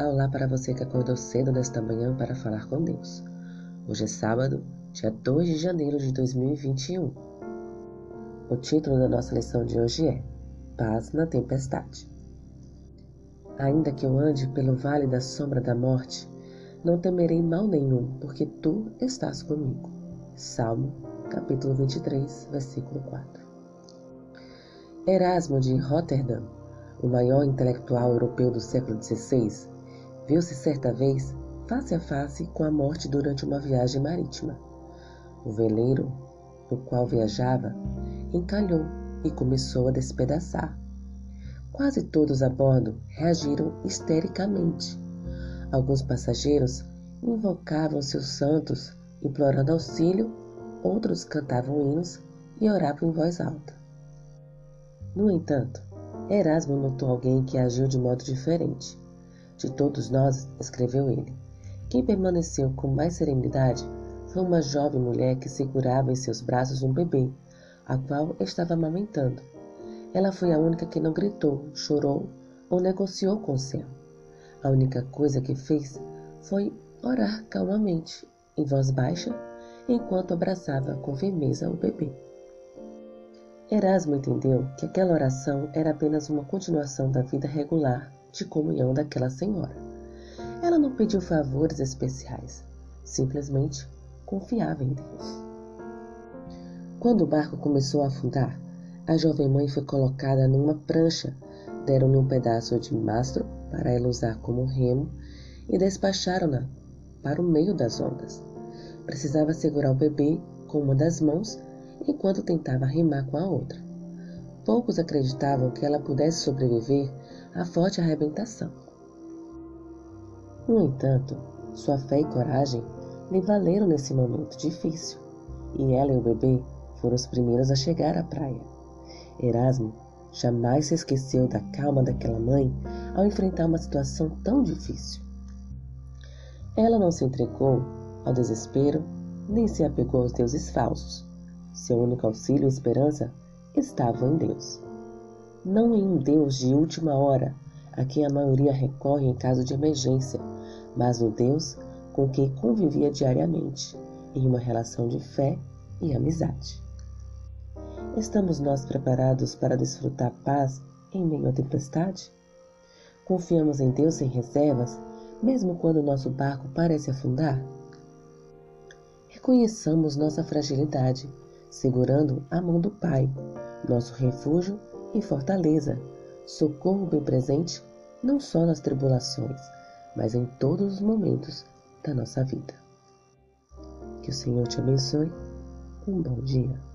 Olá, olá para você que acordou cedo nesta manhã para falar com Deus. Hoje é sábado, dia 2 de janeiro de 2021. O título da nossa lição de hoje é Paz na Tempestade. Ainda que eu ande pelo vale da sombra da morte, não temerei mal nenhum, porque tu estás comigo. Salmo, capítulo 23, versículo 4. Erasmo de Rotterdam o maior intelectual europeu do século XVI, viu-se certa vez face a face com a morte durante uma viagem marítima. O veleiro no qual viajava encalhou e começou a despedaçar. Quase todos a bordo reagiram histericamente. Alguns passageiros invocavam seus santos, implorando auxílio, outros cantavam hinos e oravam em voz alta. No entanto, Erasmo notou alguém que agiu de modo diferente. De todos nós, escreveu ele, quem permaneceu com mais serenidade foi uma jovem mulher que segurava em seus braços um bebê, a qual estava amamentando. Ela foi a única que não gritou, chorou ou negociou com o céu. A única coisa que fez foi orar calmamente, em voz baixa, enquanto abraçava com firmeza o bebê. Erasmo entendeu que aquela oração era apenas uma continuação da vida regular de comunhão daquela senhora. Ela não pediu favores especiais, simplesmente confiava em Deus. Quando o barco começou a afundar, a jovem mãe foi colocada numa prancha, deram-lhe um pedaço de mastro para ela usar como remo e despacharam-na para o meio das ondas. Precisava segurar o bebê com uma das mãos enquanto tentava rimar com a outra. Poucos acreditavam que ela pudesse sobreviver à forte arrebentação. No entanto, sua fé e coragem lhe valeram nesse momento difícil, e ela e o bebê foram os primeiros a chegar à praia. Erasmo jamais se esqueceu da calma daquela mãe ao enfrentar uma situação tão difícil. Ela não se entregou ao desespero nem se apegou aos deuses falsos. Seu único auxílio e esperança estavam em Deus. Não em um Deus de última hora, a quem a maioria recorre em caso de emergência, mas no Deus com quem convivia diariamente, em uma relação de fé e amizade. Estamos nós preparados para desfrutar paz em meio à tempestade? Confiamos em Deus sem reservas, mesmo quando nosso barco parece afundar? Reconheçamos nossa fragilidade segurando a mão do Pai, nosso refúgio e fortaleza, socorro bem presente não só nas tribulações, mas em todos os momentos da nossa vida. Que o Senhor te abençoe. Um bom dia.